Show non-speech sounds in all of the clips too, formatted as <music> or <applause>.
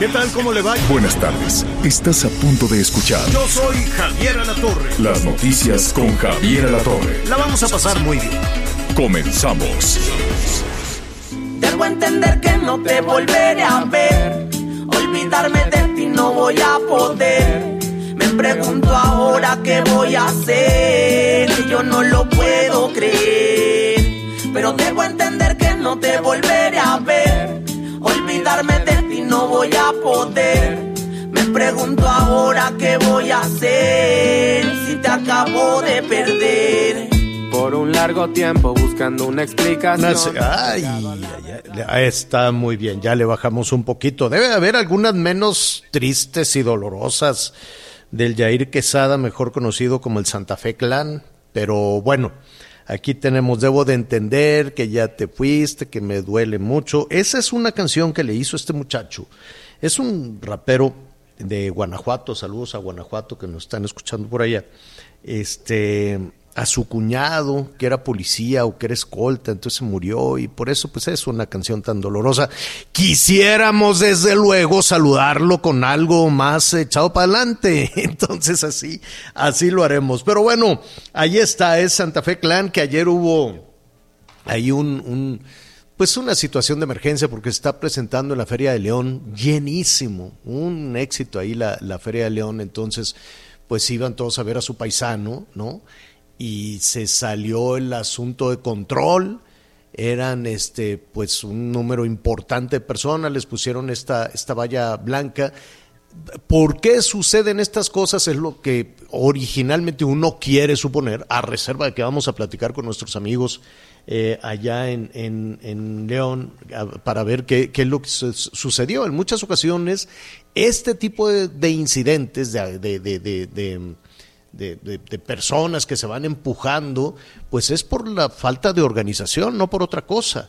¿Qué tal? ¿Cómo le va? Buenas tardes. Estás a punto de escuchar Yo soy Javier Alatorre. las noticias con Javier Alatorre. La vamos a pasar muy bien. Comenzamos. Debo entender que no te volveré a ver. Olvidarme de ti no voy a poder. Me pregunto ahora qué voy a hacer. Y yo no lo puedo creer. Pero debo entender que no te volveré a ver. No voy a poder. Me pregunto ahora qué voy a hacer. Si te acabo de perder. Por un largo tiempo buscando una explicación. Ay, está muy bien, ya le bajamos un poquito. Debe haber algunas menos tristes y dolorosas del Jair Quesada, mejor conocido como el Santa Fe Clan, pero bueno, aquí tenemos, debo de entender que ya te fuiste, que me duele mucho. Esa es una canción que le hizo este muchacho. Es un rapero de Guanajuato, saludos a Guanajuato que nos están escuchando por allá. Este, a su cuñado, que era policía o que era escolta, entonces se murió y por eso pues es una canción tan dolorosa. Quisiéramos desde luego saludarlo con algo más echado para adelante, <laughs> entonces así, así lo haremos. Pero bueno, ahí está, es Santa Fe Clan, que ayer hubo hay un, un- pues una situación de emergencia porque está presentando en la Feria de León llenísimo, un éxito ahí la, la Feria de León, entonces pues iban todos a ver a su paisano, ¿no? Y se salió el asunto de control, eran este pues un número importante de personas, les pusieron esta, esta valla blanca. ¿Por qué suceden estas cosas? Es lo que originalmente uno quiere suponer, a reserva de que vamos a platicar con nuestros amigos eh, allá en, en- en León para ver qué, qué es lo que su- sucedió. En muchas ocasiones, este tipo de, de incidentes, de, de- de- de- de- de- personas que se van empujando, pues es por la falta de organización, no por otra cosa.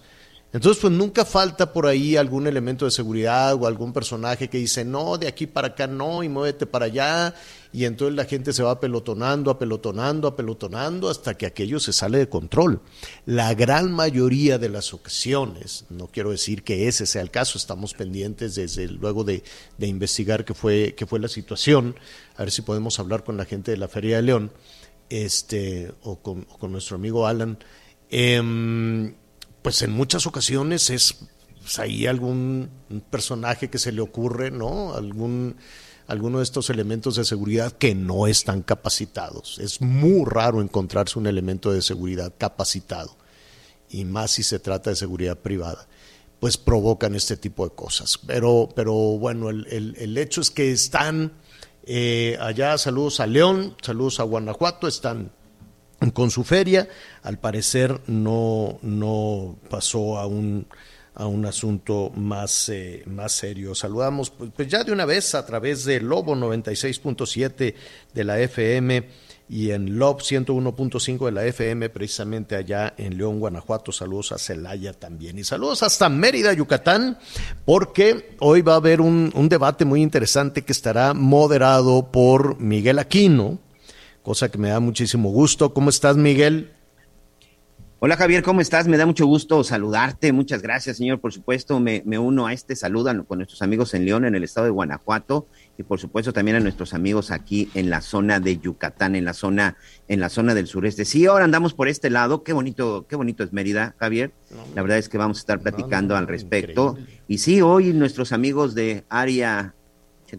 Entonces, pues nunca falta por ahí algún elemento de seguridad o algún personaje que dice, no, de aquí para acá no, y muévete para allá, y entonces la gente se va apelotonando, apelotonando, apelotonando, hasta que aquello se sale de control. La gran mayoría de las ocasiones, no quiero decir que ese sea el caso, estamos pendientes desde luego de, investigar qué fue, qué fue la situación, a ver si podemos hablar con la gente de la Feria de León, este, o con, o con nuestro amigo Alan. Em, pues en muchas ocasiones es pues, ahí algún personaje que se le ocurre, ¿no? Algún alguno de estos elementos de seguridad que no están capacitados. Es muy raro encontrarse un elemento de seguridad capacitado, y más si se trata de seguridad privada, pues provocan este tipo de cosas. Pero, pero bueno, el, el- el hecho es que están eh, allá, saludos a León, saludos a Guanajuato, están con su feria. Al parecer no, no pasó a un, a un asunto más, eh, más serio. Saludamos pues, pues ya de una vez a través de Lobo 96.7 de la FM y en Lob 101.5 de la FM, precisamente allá en León, Guanajuato. Saludos a Celaya también. Y saludos hasta Mérida, Yucatán, porque hoy va a haber un, un debate muy interesante que estará moderado por Miguel Aquino, cosa que me da muchísimo gusto. ¿Cómo estás, Miguel? Hola Javier, ¿cómo estás? Me da mucho gusto saludarte. Muchas gracias, señor. Por supuesto, me, me uno a este saludo a- con nuestros amigos en León, en el estado de Guanajuato, y por supuesto también a nuestros amigos aquí en la zona de Yucatán, en la zona, en la zona del sureste. Sí, ahora andamos por este lado. Qué bonito, qué bonito es Mérida, Javier. La verdad es que vamos a estar platicando al respecto. Y sí, hoy nuestros amigos de área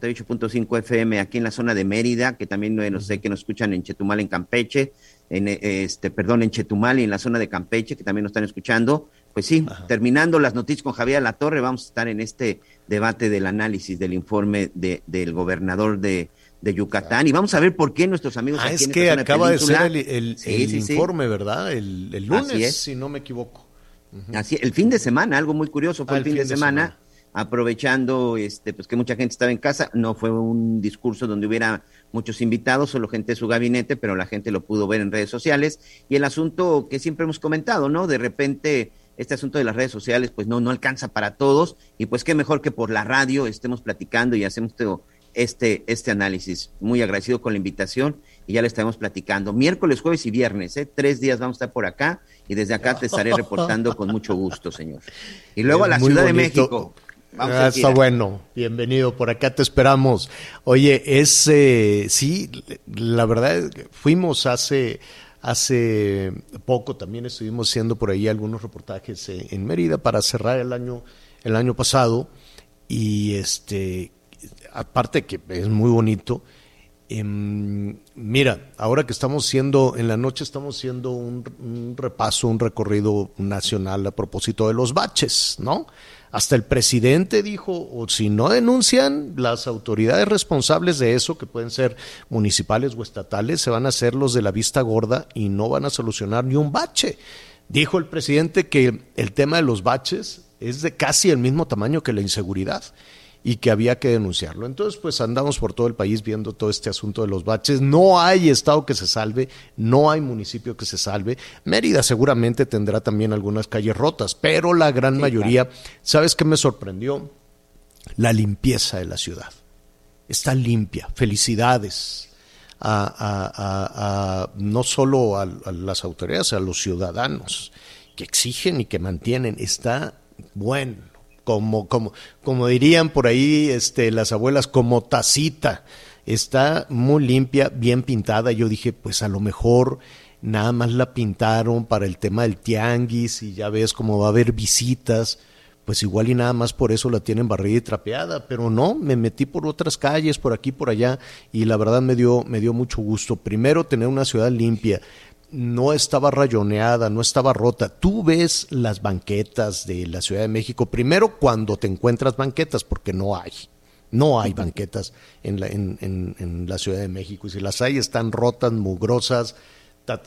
88.5 FM aquí en la zona de Mérida, que también no sé que nos escuchan en Chetumal, en Campeche, en eh, este, perdón, en Chetumal y en la zona de Campeche, que también nos están escuchando. Pues sí, terminando las noticias con Javier La Torre, vamos a estar en este debate del análisis del informe de, del gobernador de, de Yucatán. Y vamos a ver por qué nuestros amigos Ah, aquí es en que acaba de ser el, el- Sí, el sí, sí. informe, ¿verdad? El, el lunes, si no me equivoco. Así, el fin de semana, algo muy curioso fue el fin, de, semana, aprovechando este, pues que mucha gente estaba en casa, no fue un discurso donde hubiera muchos invitados, solo gente de su gabinete, pero la gente lo pudo ver en redes sociales. Y el asunto que siempre hemos comentado, ¿no? De repente este asunto de las redes sociales pues no, no alcanza para todos y pues qué mejor que por la radio estemos platicando y hacemos este, este análisis. Muy agradecido con la invitación y ya le estaremos platicando. Miércoles, jueves y viernes, ¿eh? tres días vamos a estar por acá y desde acá te estaré reportando con mucho gusto, señor. Y luego a la Ciudad de México. Vamos ah, está bueno, bienvenido, por acá te esperamos. Oye, es, eh, sí, la verdad, fuimos hace, hace poco, también estuvimos haciendo por ahí algunos reportajes eh, en Mérida para cerrar el año, el año pasado y este, aparte que es muy bonito, em, mira, ahora que estamos haciendo, en la noche estamos haciendo un, un, repaso, un recorrido nacional a propósito de los baches, ¿no? Hasta el presidente dijo, o si no denuncian, las autoridades responsables de eso, que pueden ser municipales o estatales, se van a hacer los de la vista gorda y no van a solucionar ni un bache. Dijo el presidente que el tema de los baches es de casi el mismo tamaño que la inseguridad y que había que denunciarlo. Entonces, pues andamos por todo el país viendo todo este asunto de los baches. No hay estado que se salve, no hay municipio que se salve. Mérida seguramente tendrá también algunas calles rotas, pero la gran mayoría, ¿sabes qué me sorprendió? La limpieza de la ciudad. Está limpia. Felicidades. A, no solo a las autoridades, a los ciudadanos que exigen y que mantienen. Está bueno como, como, como dirían por ahí este, las abuelas, como tacita. Está muy limpia, bien pintada. Yo dije, pues a lo mejor nada más la pintaron para el tema del tianguis y ya ves cómo va a haber visitas, pues igual y nada más por eso la tienen barrida y trapeada, pero no, me metí por otras calles, por aquí, por allá, y la verdad me dio, me dio mucho gusto. Primero tener una ciudad limpia, no estaba rayoneada, no estaba rota. Tú ves las banquetas de la Ciudad de México, primero cuando te encuentras banquetas, porque no hay. No hay banquetas en la, en, la Ciudad de México. Y si las hay, están rotas, mugrosas,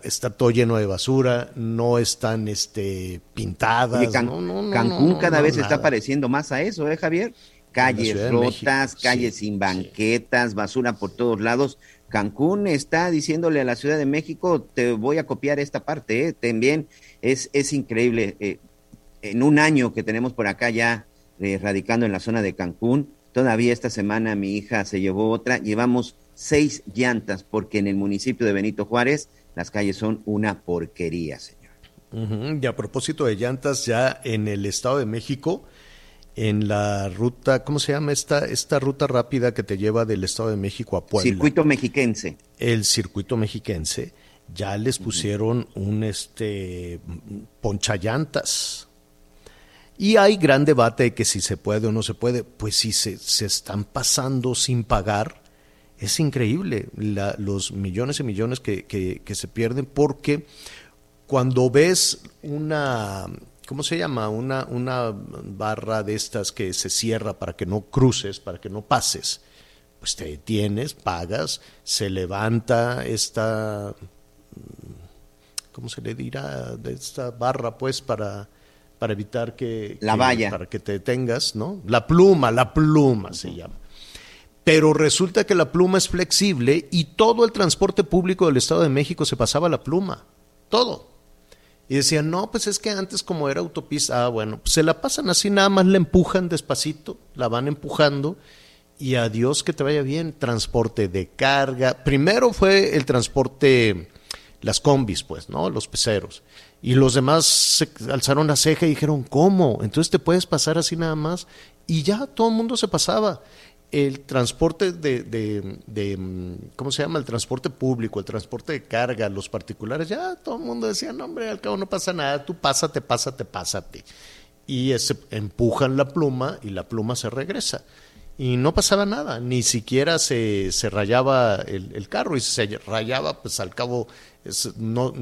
está, todo lleno de basura, no están este, pintadas. Cancún cada vez está pareciendo más a eso, ¿eh, Javier? Calles rotas, calles sin banquetas, basura por todos lados. Cancún está diciéndole a la Ciudad de México, te voy a copiar esta parte, ¿eh? también es, es increíble. Eh, en un año que tenemos por acá ya eh, radicando en la zona de Cancún, todavía esta semana mi hija se llevó otra, llevamos seis llantas porque en el municipio de Benito Juárez las calles son una porquería, señor. Y a propósito de llantas, ya en el Estado de México, en la ruta, ¿cómo se llama esta, esta ruta rápida que te lleva del Estado de México a Puebla? Circuito mexiquense. El circuito mexiquense, ya les pusieron un este ponchallantas. Y hay gran debate de que si se puede o no se puede. Pues si se, se están pasando sin pagar, es increíble los millones y millones que, que se pierden porque cuando ves una ¿cómo se llama? Una, una barra de estas que se cierra para que no cruces, para que no pases. Pues te detienes, pagas, se levanta esta, ¿cómo se le dirá? De esta barra, pues, para, para evitar que... La valla. Para que te detengas, ¿no? La pluma, la pluma se llama. Pero resulta que la pluma es flexible y todo el transporte público del Estado de México se pasaba a la pluma. Todo. Y decían, no, pues es que antes como era autopista, ah, bueno, pues se la pasan así, nada más la empujan despacito, la van empujando y adiós que te vaya bien. Transporte de carga. Primero fue el transporte, las combis, pues, ¿no? Los peceros. Y los demás se alzaron la ceja y dijeron, ¿cómo? Entonces te puedes pasar así nada más. Y ya todo el mundo se pasaba el transporte de, de, ¿cómo se llama? El transporte público, el transporte de carga, los particulares, ya todo el mundo decía, no, hombre, al cabo no pasa nada, tú pásate, pásate, pásate. Y ese, empujan la pluma y la pluma se regresa. Y no pasaba nada, ni siquiera se, se rayaba el, carro y si se rayaba, pues al cabo, no,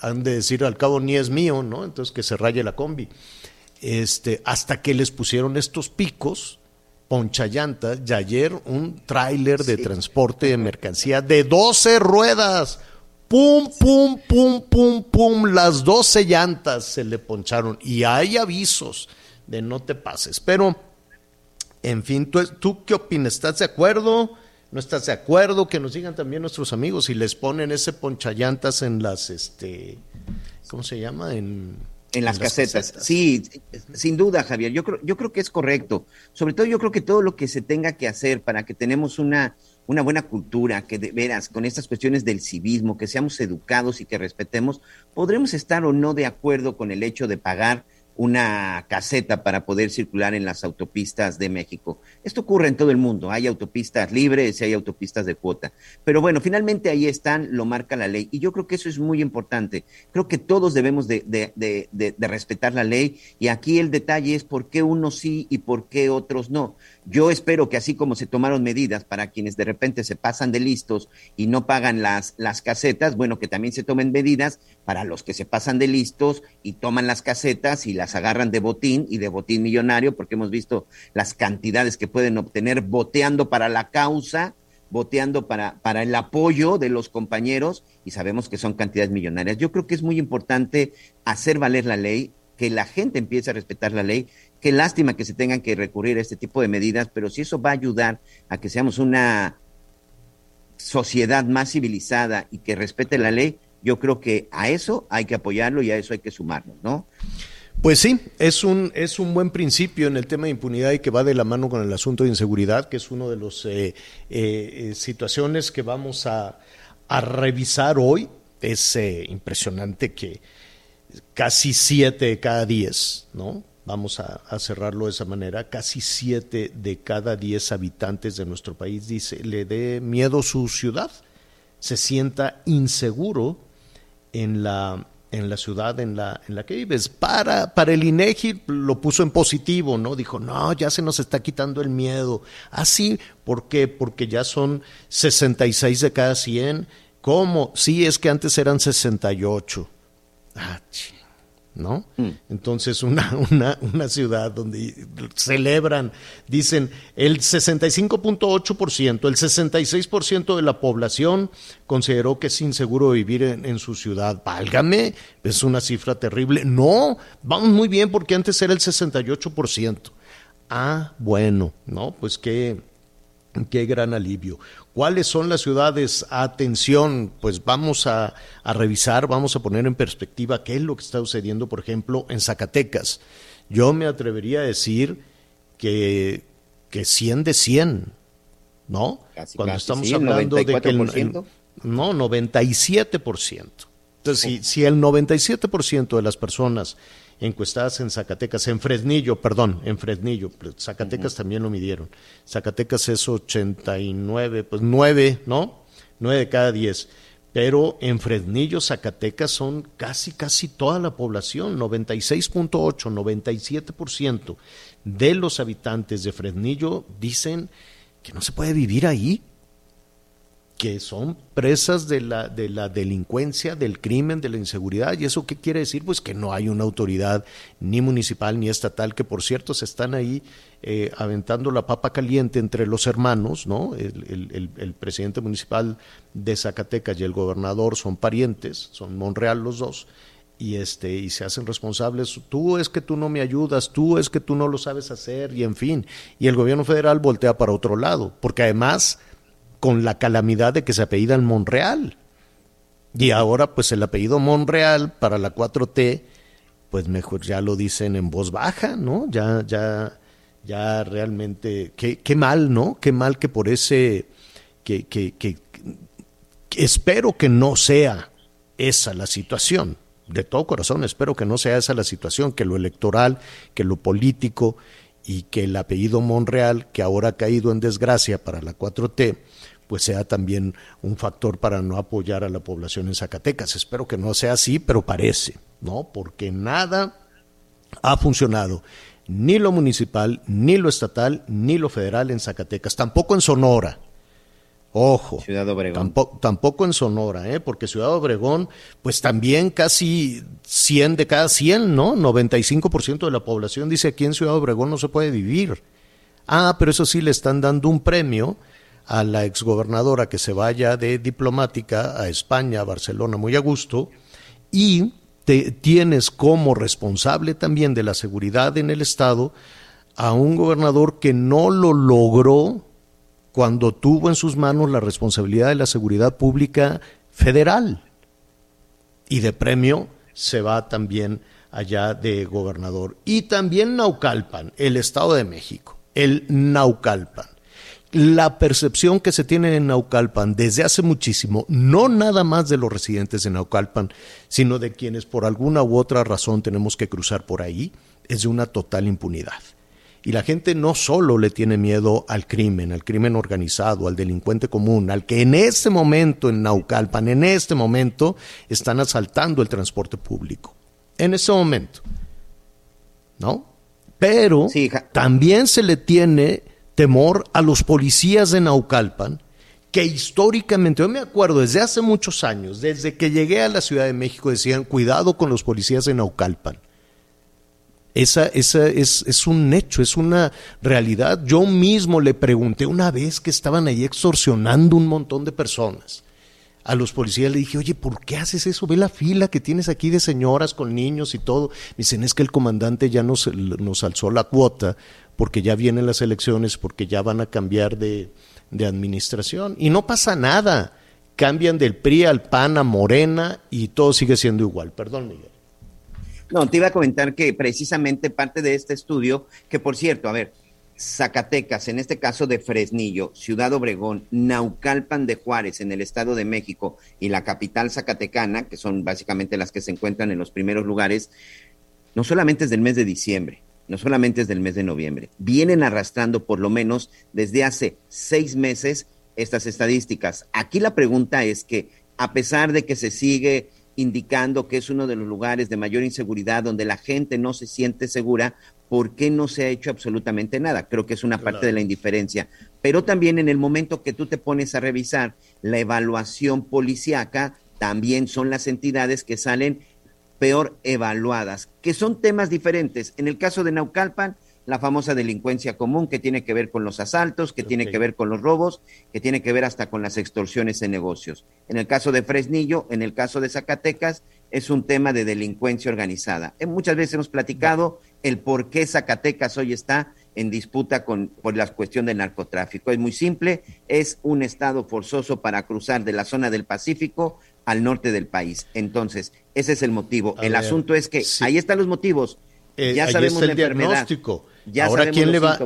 han de decir al cabo ni es mío, ¿no? Entonces que se raye la combi. Este, hasta que les pusieron estos picos, ponchallanta y ayer un tráiler de transporte de mercancía de 12 ruedas. pum, pum, pum, pum, pum, las 12 llantas se le poncharon y hay avisos de no te pases. Pero, en fin, ¿tú, tú qué opinas? ¿Estás de acuerdo? ¿No estás de acuerdo? Que nos digan también nuestros amigos si les ponen ese ponchallantas en las, este, ¿cómo se llama? En, en las, casetas. Sí, sin duda, Javier. Yo creo, yo creo que es correcto. Sobre todo, yo creo que todo lo que se tenga que hacer para que tenemos una, una buena cultura, que de veras, con estas cuestiones del civismo, que seamos educados y que respetemos, podremos estar o no de acuerdo con el hecho de pagar una caseta para poder circular en las autopistas de México. Esto ocurre en todo el mundo, hay autopistas libres y hay autopistas de cuota. Pero bueno, finalmente ahí están, lo marca la ley y yo creo que eso es muy importante. Creo que todos debemos de, de, de respetar la ley y aquí el detalle es por qué unos sí y por qué otros no. Yo espero que así como se tomaron medidas para quienes de repente se pasan de listos y no pagan las, las casetas, bueno, que también se tomen medidas para los que se pasan de listos y toman las casetas y las agarran de botín y de botín millonario, porque hemos visto las cantidades que pueden obtener boteando para la causa, boteando para, para el apoyo de los compañeros y sabemos que son cantidades millonarias. Yo creo que es muy importante hacer valer la ley, que la gente empiece a respetar la ley Qué lástima que se tengan que recurrir a este tipo de medidas, pero si eso va a ayudar a que seamos una sociedad más civilizada y que respete la ley, yo creo que a eso hay que apoyarlo y a eso hay que sumarnos, ¿no? Pues sí, es un, es un buen principio en el tema de impunidad y que va de la mano con el asunto de inseguridad, que es una de las eh, eh, situaciones que vamos a, a revisar hoy. Es eh, impresionante que casi siete de cada diez, ¿no? Vamos a, cerrarlo de esa manera, casi siete de cada diez habitantes de nuestro país dice, le dé miedo su ciudad, se sienta inseguro en la, en la ciudad en la, en la que vives. Para, para el INEGI lo puso en positivo, ¿no? Dijo, no, ya se nos está quitando el miedo. Así, ah, ¿por qué? Porque ya son 66 de cada 100. ¿Cómo? Sí, es que antes eran 68. Ah, ¿no? Mm. Entonces, una, una, una, ciudad donde celebran, dicen, el 65.8%, el 66% de la población consideró que es inseguro vivir en, en, su ciudad. Válgame, es una cifra terrible. No, vamos muy bien porque antes era el 68%. Ah, bueno, ¿no? Pues qué, qué gran alivio. ¿Cuáles son las ciudades? Atención, pues vamos a, revisar, vamos a poner en perspectiva qué es lo que está sucediendo, por ejemplo, en Zacatecas. Yo me atrevería a decir que, que 100 de 100, ¿no? Cuando estamos hablando de que... El, no, 97%. Entonces, si, si el 97% de las personas encuestadas en Zacatecas, en Fresnillo, perdón, en Fresnillo, Zacatecas también lo midieron. Zacatecas es 89, pues 9, ¿no? 9 de cada 10. Pero en Fresnillo, Zacatecas son casi, casi toda la población, 96.8, 97% de los habitantes de Fresnillo dicen que no se puede vivir ahí, que son presas de la, de la delincuencia, del crimen, de la inseguridad. ¿Y eso qué quiere decir? Pues que no hay una autoridad ni municipal ni estatal, que por cierto se están ahí eh, aventando la papa caliente entre los hermanos, ¿no? El, el, presidente municipal de Zacatecas y el gobernador son parientes, son Monreal los dos. Y, este, y se hacen responsables, tú es que tú no me ayudas, tú es que tú no lo sabes hacer, y en fin, y el gobierno federal voltea para otro lado, porque además con la calamidad de que se apellidan Monreal. Y ahora pues el apellido Monreal para la 4T, pues mejor ya lo dicen en voz baja, ¿no? Ya, ya, ya realmente, qué, qué mal, ¿no? Qué mal que por ese, que, que, que, espero que no sea esa la situación. De todo corazón, espero que no sea esa la situación, que lo electoral, que lo político y que el apellido Monreal, que ahora ha caído en desgracia para la 4T, pues sea también un factor para no apoyar a la población en Zacatecas. Espero que no sea así, pero parece, ¿no? Porque nada ha funcionado, ni lo municipal, ni lo estatal, ni lo federal en Zacatecas, tampoco en Sonora. Ojo, Ciudad Obregón. Tampoco, tampoco en Sonora, ¿eh? porque Ciudad Obregón, pues también casi 100 de cada 100, ¿no? 95% de la población dice aquí en Ciudad Obregón no se puede vivir. Ah, pero eso sí le están dando un premio a la exgobernadora que se vaya de diplomática a España, a Barcelona, muy a gusto, y te, tienes como responsable también de la seguridad en el Estado a un gobernador que no lo logró cuando tuvo en sus manos la responsabilidad de la seguridad pública federal. Y de premio se va también allá de gobernador. Y también Naucalpan, el Estado de México, el Naucalpan. La percepción que se tiene en Naucalpan desde hace muchísimo, no nada más de los residentes de Naucalpan, sino de quienes por alguna u otra razón tenemos que cruzar por ahí, es de una total impunidad. Y la gente no solo le tiene miedo al crimen, al crimen organizado, al delincuente común, al que en este momento en Naucalpan, en este momento, están asaltando el transporte público. En ese momento. ¿No? Pero también se le tiene temor a los policías de Naucalpan, que históricamente, yo me acuerdo desde hace muchos años, desde que llegué a la Ciudad de México, decían, cuidado con los policías de Naucalpan. Esa, esa es, es, un hecho, es una realidad. Yo mismo le pregunté una vez que estaban ahí extorsionando un montón de personas. A los policías le dije, oye, ¿por qué haces eso? Ve la fila que tienes aquí de señoras con niños y todo. Me dicen, es que el comandante ya nos, nos alzó la cuota porque ya vienen las elecciones, porque ya van a cambiar de, de administración. Y no pasa nada. Cambian del PRI al PAN a Morena y todo sigue siendo igual. Perdón, Miguel. No, te iba a comentar que precisamente parte de este estudio, que por cierto, a ver, Zacatecas, en este caso de Fresnillo, Ciudad Obregón, Naucalpan de Juárez, en el Estado de México, y la capital zacatecana, que son básicamente las que se encuentran en los primeros lugares, no solamente es del mes de diciembre, no solamente es del mes de noviembre, vienen arrastrando por lo menos desde hace seis meses estas estadísticas. Aquí la pregunta es que, a pesar de que se sigue indicando que es uno de los lugares de mayor inseguridad donde la gente no se siente segura, ¿por qué no se ha hecho absolutamente nada? Creo que es una parte de la indiferencia. Pero también en el momento que tú te pones a revisar la evaluación policíaca, también son las entidades que salen peor evaluadas, que son temas diferentes. En el caso de Naucalpan, la famosa delincuencia común que tiene que ver con los asaltos, que tiene que ver con los robos, que tiene que ver hasta con las extorsiones en negocios. En el caso de Fresnillo, en el caso de Zacatecas, es un tema de delincuencia organizada. Eh, muchas veces hemos platicado el por qué Zacatecas hoy está en disputa con, por la cuestión del narcotráfico. Es muy simple, es un estado forzoso para cruzar de la zona del Pacífico al norte del país. Entonces, ese es el motivo. el asunto es que ahí están los motivos. Eh, ya sabemos el diagnóstico. Ahora, ¿quién le va,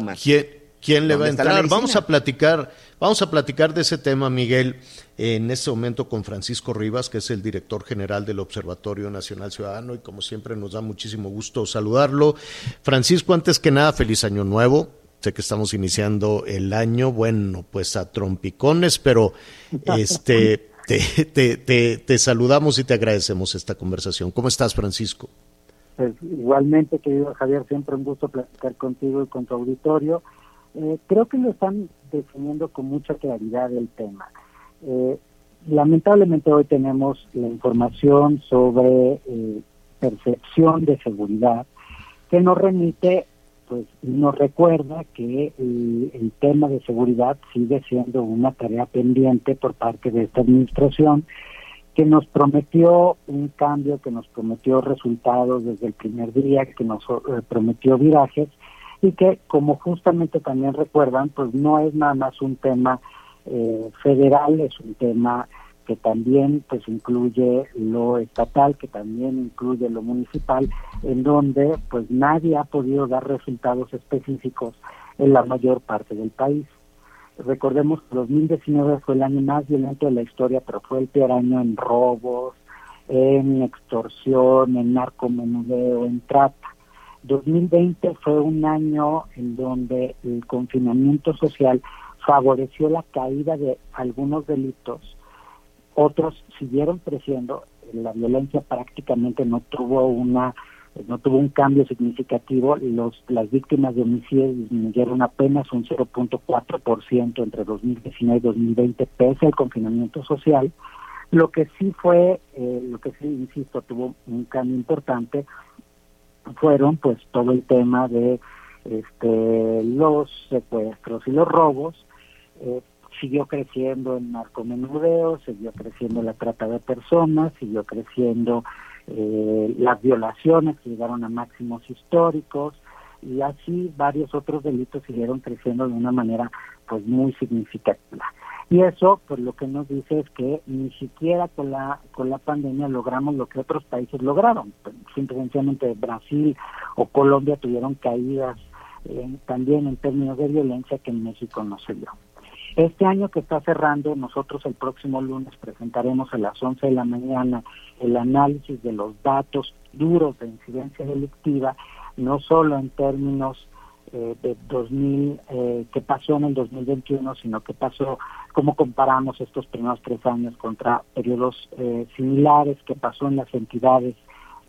quién, le va a entrar? Vamos a platicar, vamos a platicar de ese tema, Miguel, en este momento con Francisco Rivas, que es el director general del Observatorio Nacional Ciudadano, y como siempre nos da muchísimo gusto saludarlo. Francisco, antes que nada, feliz año nuevo. Sé que estamos iniciando el año, bueno, pues a trompicones, pero <laughs> este te, te, te saludamos y te agradecemos esta conversación. ¿Cómo estás, Francisco? Pues, igualmente, querido Javier, siempre un gusto platicar contigo y con tu auditorio. Eh, creo que lo están definiendo con mucha claridad el tema. Eh, lamentablemente hoy tenemos la información sobre eh, percepción de seguridad que nos remite, pues nos recuerda que el tema de seguridad sigue siendo una tarea pendiente por parte de esta administración que nos prometió un cambio, que nos prometió resultados desde el primer día, que nos eh, prometió virajes y que, como justamente también recuerdan, pues no es nada más un tema eh, federal, es un tema que también pues incluye lo estatal, que también incluye lo municipal, en donde pues nadie ha podido dar resultados específicos en la mayor parte del país. Recordemos que 2019 fue el año más violento de la historia, pero fue el peor año en robos, en extorsión, en narcomenudeo, en trata. 2020 fue un año en donde el confinamiento social favoreció la caída de algunos delitos, otros siguieron creciendo, la violencia prácticamente no tuvo una no tuvo un cambio significativo, los, las víctimas de homicidio disminuyeron apenas un 0.4% entre 2019 y 2020, pese al confinamiento social. Lo que sí fue, eh, lo que sí, insisto, tuvo un cambio importante, fueron pues todo el tema de este, los secuestros y los robos. Eh, siguió creciendo el narcomenudeo, siguió creciendo la trata de personas, siguió creciendo eh, las violaciones que llegaron a máximos históricos y así varios otros delitos siguieron creciendo de una manera pues muy significativa. Y eso pues lo que nos dice es que ni siquiera con la con la pandemia logramos lo que otros países lograron. Simplemente Brasil o Colombia tuvieron caídas eh, también en términos de violencia que en México no se dio. Este año que está cerrando, nosotros el próximo lunes presentaremos a las 11 de la mañana el análisis de los datos duros de incidencia delictiva, no solo en términos eh, de 2000, eh, que pasó en el 2021, sino que pasó, cómo comparamos estos primeros tres años contra periodos eh, similares, que pasó en las entidades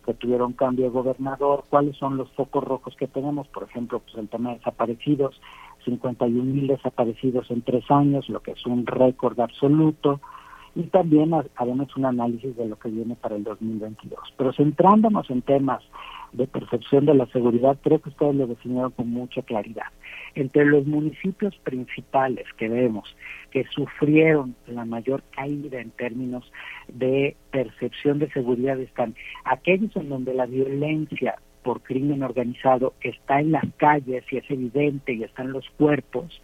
que tuvieron cambio de gobernador, cuáles son los focos rojos que tenemos, por ejemplo, pues el tema de desaparecidos, 51 mil desaparecidos en tres años, lo que es un récord absoluto, y también haremos un análisis de lo que viene para el 2022. Pero centrándonos en temas de percepción de la seguridad, creo que ustedes lo definieron con mucha claridad. Entre los municipios principales que vemos que sufrieron la mayor caída en términos de percepción de seguridad están aquellos en donde la violencia por crimen organizado está en las calles y es evidente y están los cuerpos,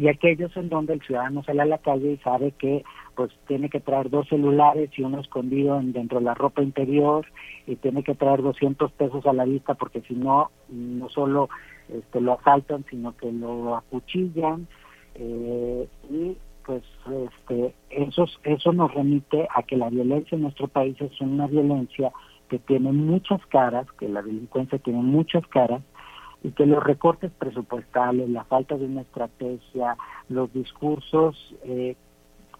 y aquellos en donde el ciudadano sale a la calle y sabe que pues tiene que traer dos celulares y uno escondido dentro de la ropa interior y tiene que traer 200 pesos a la vista porque si no, no solo este, lo asaltan, sino que lo acuchillan eh, y pues este, eso, eso nos remite a que la violencia en nuestro país es una violencia que tiene muchas caras, que la delincuencia tiene muchas caras y que los recortes presupuestales, la falta de una estrategia, los discursos eh,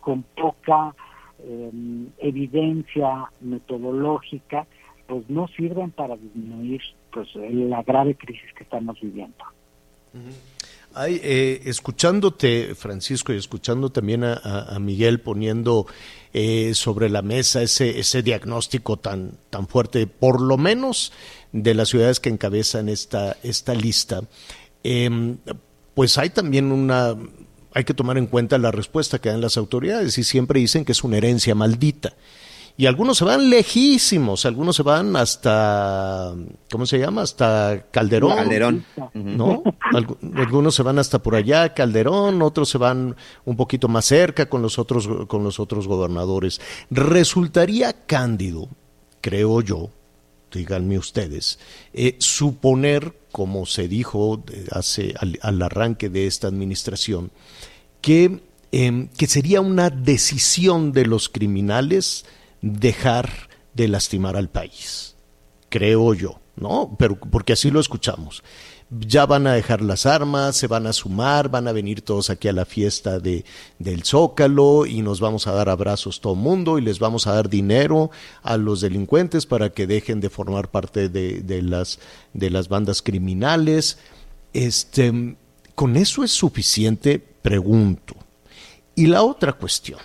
con poca eh, evidencia metodológica, pues no sirven para disminuir pues la grave crisis que estamos viviendo. Ay, eh, escuchándote, Francisco, y escuchando también a, Miguel poniendo eh, sobre la mesa ese, ese diagnóstico tan, fuerte, por lo menos de las ciudades que encabezan esta, esta lista, em, pues hay también una, hay que tomar en cuenta la respuesta que dan las autoridades y siempre dicen que es una herencia maldita. Y algunos se van lejísimos, algunos se van hasta, ¿cómo se llama? Hasta Calderón. Calderón. ¿No? algunos se van hasta por allá, Calderón, otros se van un poquito más cerca con los otros, con los otros gobernadores. Resultaría cándido, creo yo, díganme ustedes, eh, suponer, como se dijo hace al, arranque de esta administración, que, em, que sería una decisión de los criminales dejar de lastimar al país, creo yo, ¿no? Pero porque así lo escuchamos. Ya van a dejar las armas, se van a sumar, van a venir todos aquí a la fiesta de, del Zócalo y nos vamos a dar abrazos todo el mundo y les vamos a dar dinero a los delincuentes para que dejen de formar parte de, de las, de las bandas criminales. Este, ¿Con eso es suficiente? Pregunto. Y la otra cuestión,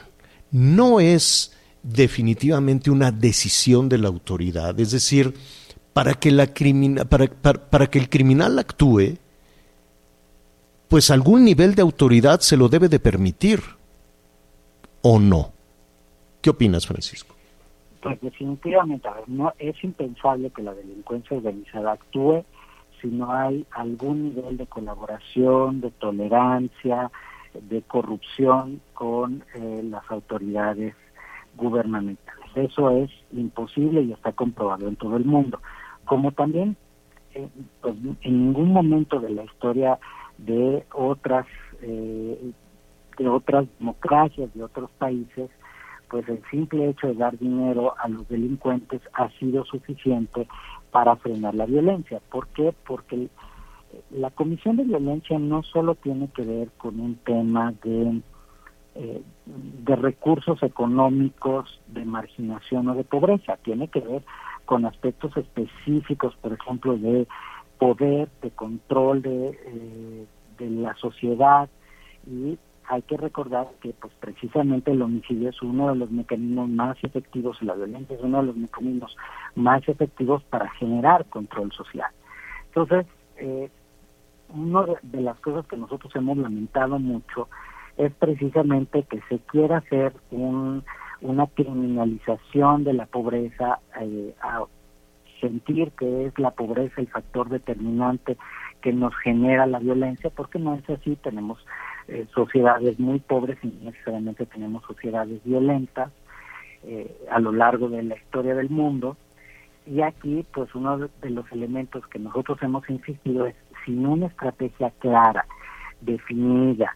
no es definitivamente una decisión de la autoridad. Es decir, para que, la para, para, que el criminal actúe, pues algún nivel de autoridad se lo debe de permitir, ¿o no? ¿Qué opinas, Francisco? Pues definitivamente, no es impensable que la delincuencia organizada actúe si no hay algún nivel de colaboración, de tolerancia, de corrupción con eh, las autoridades gubernamentales. Eso es imposible y está comprobado en todo el mundo. Como también eh, pues, en ningún momento de la historia de otras eh, de otras democracias de otros países pues el simple hecho de dar dinero a los delincuentes ha sido suficiente para frenar la violencia. ¿Por qué? Porque la Comisión de Violencia no solo tiene que ver con un tema de eh, de recursos económicos, de marginación o de pobreza. Tiene que ver con aspectos específicos, por ejemplo, de poder, de control de, eh, de la sociedad y hay que recordar que pues precisamente el homicidio es uno de los mecanismos más efectivos la violencia es uno de los mecanismos más efectivos para generar control social. Entonces, eh, una de las cosas que nosotros hemos lamentado mucho es precisamente que se quiera hacer un, una criminalización de la pobreza, eh, a sentir que es la pobreza el factor determinante que nos genera la violencia, porque no es así, tenemos eh, sociedades muy pobres y necesariamente tenemos sociedades violentas eh, a lo largo de la historia del mundo. Y aquí, pues uno de los elementos que nosotros hemos insistido es, sin una estrategia clara, definida,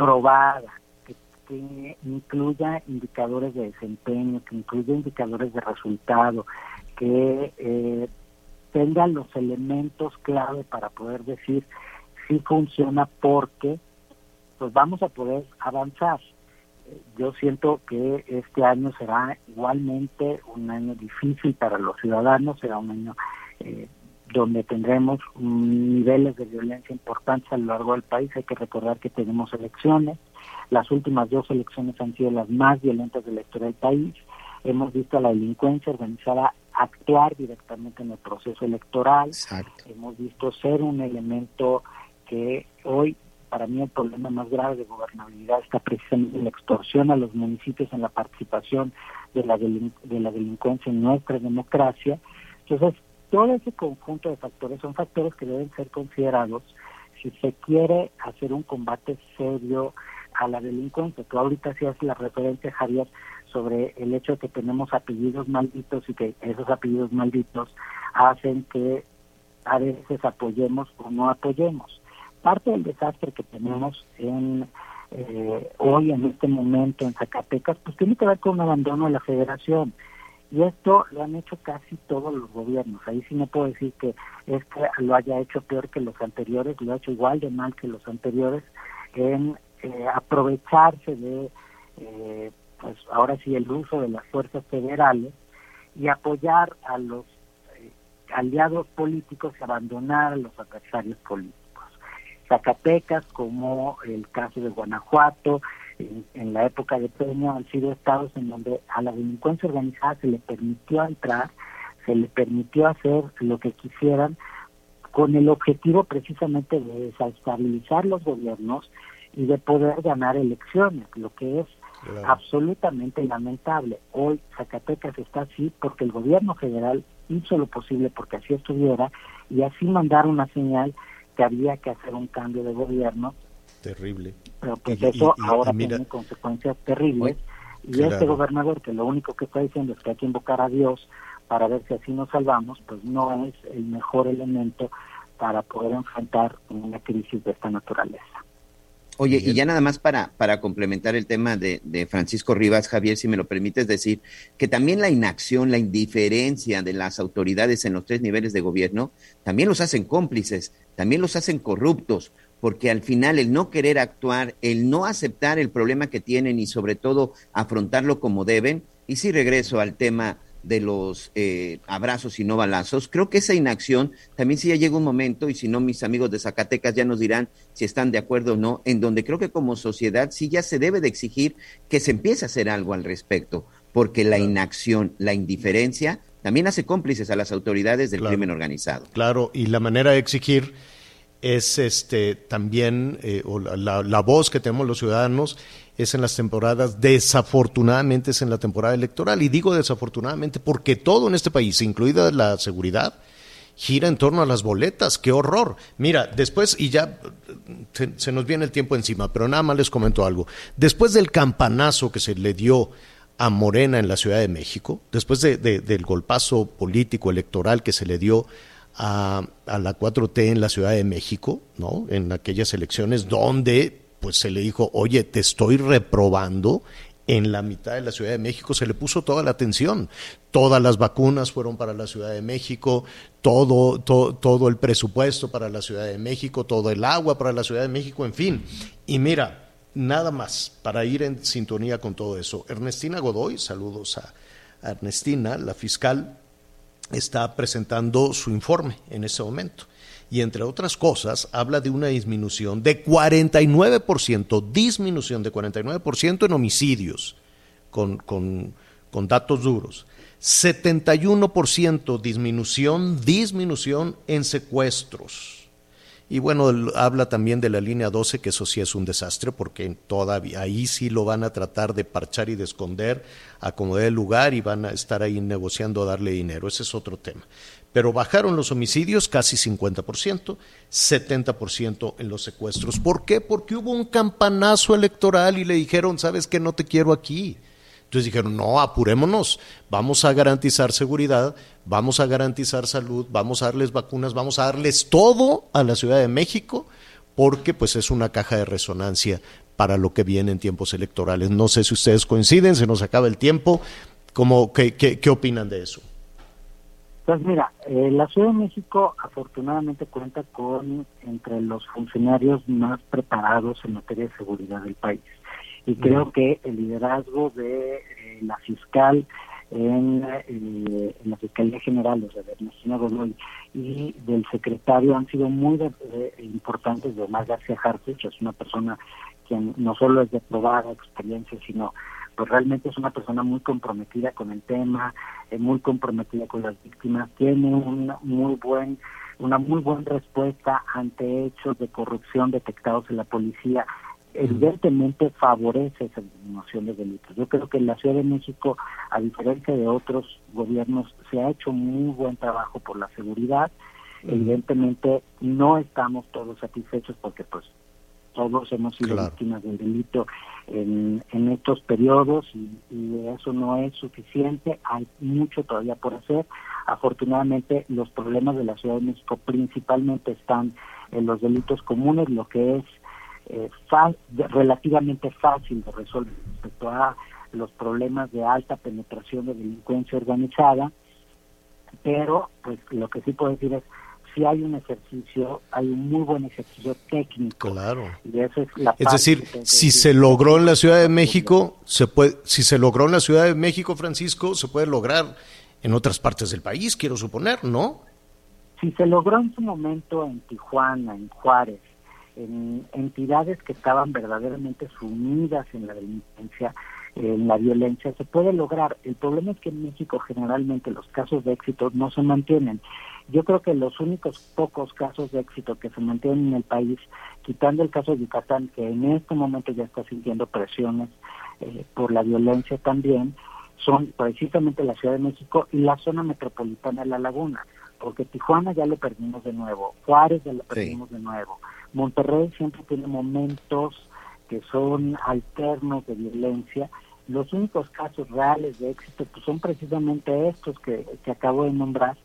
Probada, que, que incluya indicadores de desempeño, que incluya indicadores de resultado, que eh, tenga los elementos clave para poder decir si funciona porque pues vamos a poder avanzar. Yo siento que este año será igualmente un año difícil para los ciudadanos, será un año eh, donde tendremos niveles de violencia importantes a lo largo del país. Hay que recordar que tenemos elecciones. Las últimas dos elecciones han sido las más violentas de la historia del país. Hemos visto a la delincuencia organizada actuar directamente en el proceso electoral. Hemos visto ser un elemento que hoy, para mí, el problema más grave de gobernabilidad está precisamente en la extorsión a los municipios en la participación de la, de la delincuencia en nuestra democracia. Entonces, todo ese conjunto de factores son factores que deben ser considerados si se quiere hacer un combate serio a la delincuencia. Tú ahorita hacías la referencia, Javier, sobre el hecho de que tenemos apellidos malditos y que esos apellidos malditos hacen que a veces apoyemos o no apoyemos. Parte del desastre que tenemos en eh, hoy, en este momento, en Zacatecas, pues tiene que ver con un abandono de la federación. Y esto lo han hecho casi todos los gobiernos. Ahí sí no puedo decir que este lo haya hecho peor que los anteriores, lo ha hecho igual de mal que los anteriores en eh, aprovecharse de, eh, pues ahora sí, el uso de las fuerzas federales y apoyar a los eh, aliados políticos y abandonar a los adversarios políticos. Zacatecas, como el caso de Guanajuato, en, la época de Peña han sido estados en donde a la delincuencia organizada se le permitió entrar, se le permitió hacer lo que quisieran con el objetivo precisamente de desestabilizar los gobiernos y de poder ganar elecciones, lo que es claro. absolutamente lamentable. Hoy Zacatecas está así porque el gobierno federal hizo lo posible porque así estuviera y así mandar una señal que había que hacer un cambio de gobierno terrible. Pero pues y, eso y, y, ahora mira, tiene consecuencias terribles. y claro. este gobernador que lo único que está diciendo es que hay que invocar a Dios para ver si así nos salvamos, pues no es el mejor elemento para poder enfrentar una crisis de esta naturaleza. Oye, y ya nada más para, para complementar el tema de, de, Francisco Rivas, Javier, si me lo permites decir, que también la inacción, la indiferencia de las autoridades en los tres niveles de gobierno, también los hacen cómplices, también los hacen corruptos, porque al final el no querer actuar, el no aceptar el problema que tienen y sobre todo afrontarlo como deben, y si regreso al tema de los eh, abrazos y no balazos, creo que esa inacción también si ya llega un momento, y si no mis amigos de Zacatecas ya nos dirán si están de acuerdo o no, en donde creo que como sociedad sí ya se debe de exigir que se empiece a hacer algo al respecto, porque la inacción, la indiferencia, también hace cómplices a las autoridades del claro, crimen organizado. Claro, y la manera de exigir es este también eh, o la, la, voz que tenemos los ciudadanos es en las temporadas desafortunadamente es en la temporada electoral. Y digo desafortunadamente porque todo en este país incluida la seguridad gira en torno a las boletas. Qué horror mira después y ya se, nos viene el tiempo encima pero nada más les comento algo. Después del campanazo que se le dio a Morena en la Ciudad de México después de, de, del golpazo político electoral que se le dio a, la 4T en la Ciudad de México, ¿no? En aquellas elecciones donde pues se le dijo, oye, te estoy reprobando en la mitad de la Ciudad de México se le puso toda la atención. Todas las vacunas fueron para la Ciudad de México, todo, todo, todo el presupuesto para la Ciudad de México, todo el agua para la Ciudad de México, en fin. Y mira, nada más para ir en sintonía con todo eso. Ernestina Godoy, saludos a Ernestina, la fiscal, está presentando su informe en ese momento y entre otras cosas habla de una disminución de 49%, disminución de 49% en homicidios, con, con, con datos duros. 71% disminución, disminución en secuestros. Y bueno, habla también de la línea 12, que eso sí es un desastre, porque todavía ahí sí lo van a tratar de parchar y de esconder a como dé lugar y van a estar ahí negociando a darle dinero. Ese es otro tema pero bajaron los homicidios casi 50%, 70% en los secuestros. ¿Por qué? Porque hubo un campanazo electoral y le dijeron, sabes que no te quiero aquí. Entonces dijeron, no, apurémonos, vamos a garantizar seguridad, vamos a garantizar salud, vamos a darles vacunas, vamos a darles todo a la Ciudad de México, porque pues es una caja de resonancia para lo que viene en tiempos electorales. No sé si ustedes coinciden, se nos acaba el tiempo. ¿Cómo, qué, qué opinan de eso? Pues mira, eh, la Ciudad de México afortunadamente cuenta con entre los funcionarios más preparados en materia de seguridad del país. Y creo que el liderazgo de eh, la fiscal en, eh, en, la Fiscalía General, o sea, de Ernestina Godoy, y del secretario han sido muy importantes de Omar García Harfuch, es una persona que no solo es de probada experiencia, sino pues realmente es una persona muy comprometida con el tema, eh, muy comprometida con las víctimas, tiene una muy buen una muy buena respuesta ante hechos de corrupción detectados en la policía evidentemente favorece esa disminución de delitos. Yo creo que en la Ciudad de México, a diferencia de otros gobiernos, se ha hecho muy buen trabajo por la seguridad. Evidentemente no estamos todos satisfechos porque pues todos hemos sido víctimas del delito en, estos periodos y, eso no es suficiente, hay mucho todavía por hacer. Afortunadamente los problemas de la Ciudad de México principalmente están en los delitos comunes, lo que es eh, relativamente fácil de resolver respecto a los problemas de alta penetración de delincuencia organizada, pero pues lo que sí puedo decir es si hay un ejercicio, hay un muy buen ejercicio técnico. Claro. Y eso es la es decir, si se logró en la Ciudad de México, se puede, si se logró en la Ciudad de México, Francisco, se puede lograr en otras partes del país, quiero suponer, ¿no? Si se logró en su momento en Tijuana, en Juárez, en entidades que estaban verdaderamente sumidas en la delincuencia, en la violencia, se puede lograr. El problema es que en México generalmente los casos de éxito no se mantienen. Yo creo que los únicos pocos casos de éxito que se mantienen en el país, quitando el caso de Yucatán, que en este momento ya está sintiendo presiones eh, por la violencia también, son precisamente la Ciudad de México y la zona metropolitana de La Laguna, porque Tijuana ya lo perdimos de nuevo, Juárez ya lo perdimos de nuevo, Monterrey siempre tiene momentos que son alternos de violencia. Los únicos casos reales de éxito pues, son precisamente estos que, que acabo de nombrar,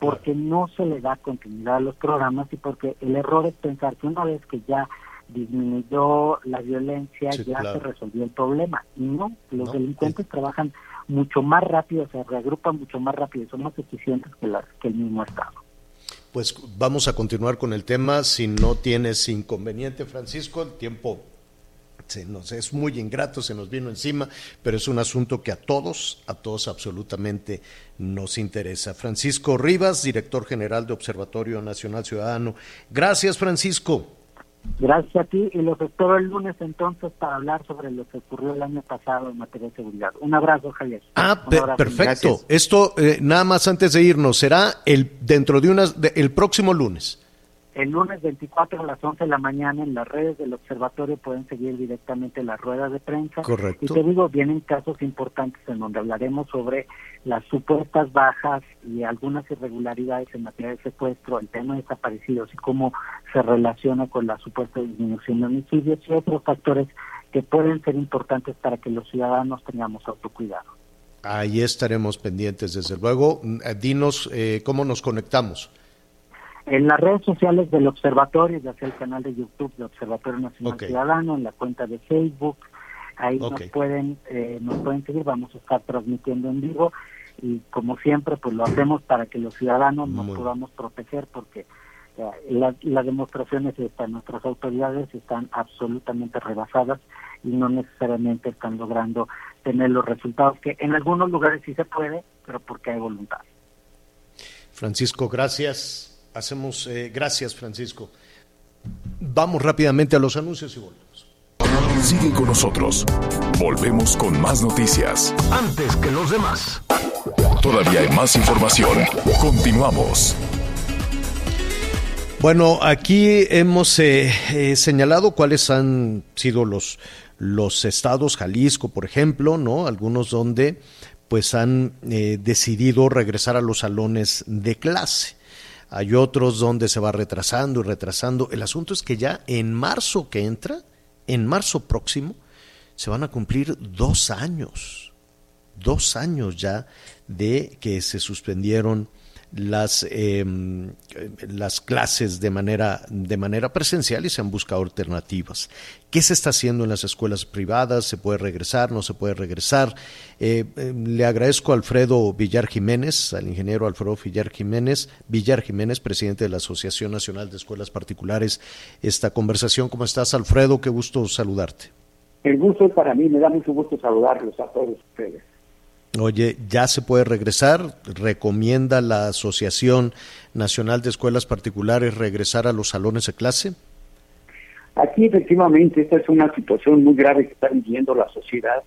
porque no se le da continuidad a los programas y porque el error es pensar que una vez que ya disminuyó la violencia ya se resolvió el problema. Y no, los delincuentes trabajan mucho más rápido, se reagrupan mucho más rápido, son más eficientes que, las, que el mismo Estado. Pues vamos a continuar con el tema, si no tienes inconveniente, Francisco, el tiempo se nos es muy ingrato, se nos vino encima, pero es un asunto que a todos, a todos absolutamente nos interesa. Francisco Rivas, director general de Observatorio Nacional Ciudadano. Gracias, Francisco. Gracias a ti y los espero el lunes entonces para hablar sobre lo que ocurrió el año pasado en materia de seguridad. Un abrazo, Javier. Ah, perfecto. Esto, eh, nada más antes de irnos, será el dentro de unas, el próximo lunes el lunes 24 a las 11 de la mañana en las redes del observatorio pueden seguir directamente las ruedas de prensa. Correcto. Y te digo, vienen casos importantes en donde hablaremos sobre las supuestas bajas y algunas irregularidades en materia de secuestro, el tema de desaparecidos y cómo se relaciona con la supuesta disminución de homicidios y otros factores que pueden ser importantes para que los ciudadanos tengamos autocuidado. Ahí estaremos pendientes, desde luego. Eh, dinos eh, cómo nos conectamos. En las redes sociales del observatorio, ya sea el canal de YouTube de Observatorio Nacional Ciudadano, en la cuenta de Facebook, Ahí nos pueden eh, nos pueden seguir, vamos a estar transmitiendo en vivo y como siempre pues lo hacemos para que los ciudadanos nos podamos proteger porque eh, la, la demostración es esta, nuestras autoridades están absolutamente rebasadas y no necesariamente están logrando tener los resultados que en algunos lugares sí se puede, pero porque hay voluntad. Francisco, gracias. Hacemos eh, gracias, Francisco. Vamos rápidamente a los anuncios y volvemos. Sigue con nosotros. Volvemos con más noticias. Antes que los demás. Todavía hay más información. Continuamos. Bueno, aquí hemos eh, eh, señalado cuáles han sido los, los estados, Jalisco, por ejemplo, ¿no? Algunos donde pues han eh, decidido regresar a los salones de clase. Hay otros donde se va retrasando y retrasando. El asunto es que ya en marzo que entra, en marzo próximo, se van a cumplir dos años, dos años ya de que se suspendieron las, em, las clases de manera, de manera presencial y se han buscado alternativas. ¿Qué se está haciendo en las escuelas privadas? ¿Se puede regresar? ¿No se puede regresar? Eh, em, le agradezco a Alfredo Villar Jiménez, al ingeniero Alfredo Villar Jiménez, Villar Jiménez, presidente de la Asociación Nacional de Escuelas Particulares, esta conversación. ¿Cómo estás, Alfredo? Qué gusto saludarte. El gusto es para mí, me da mucho gusto saludarlos a todos ustedes. Oye, ya se puede regresar. ¿Recomienda la Asociación Nacional de Escuelas Particulares regresar a los salones de clase? Aquí efectivamente esta es una situación muy grave que está viviendo la sociedad,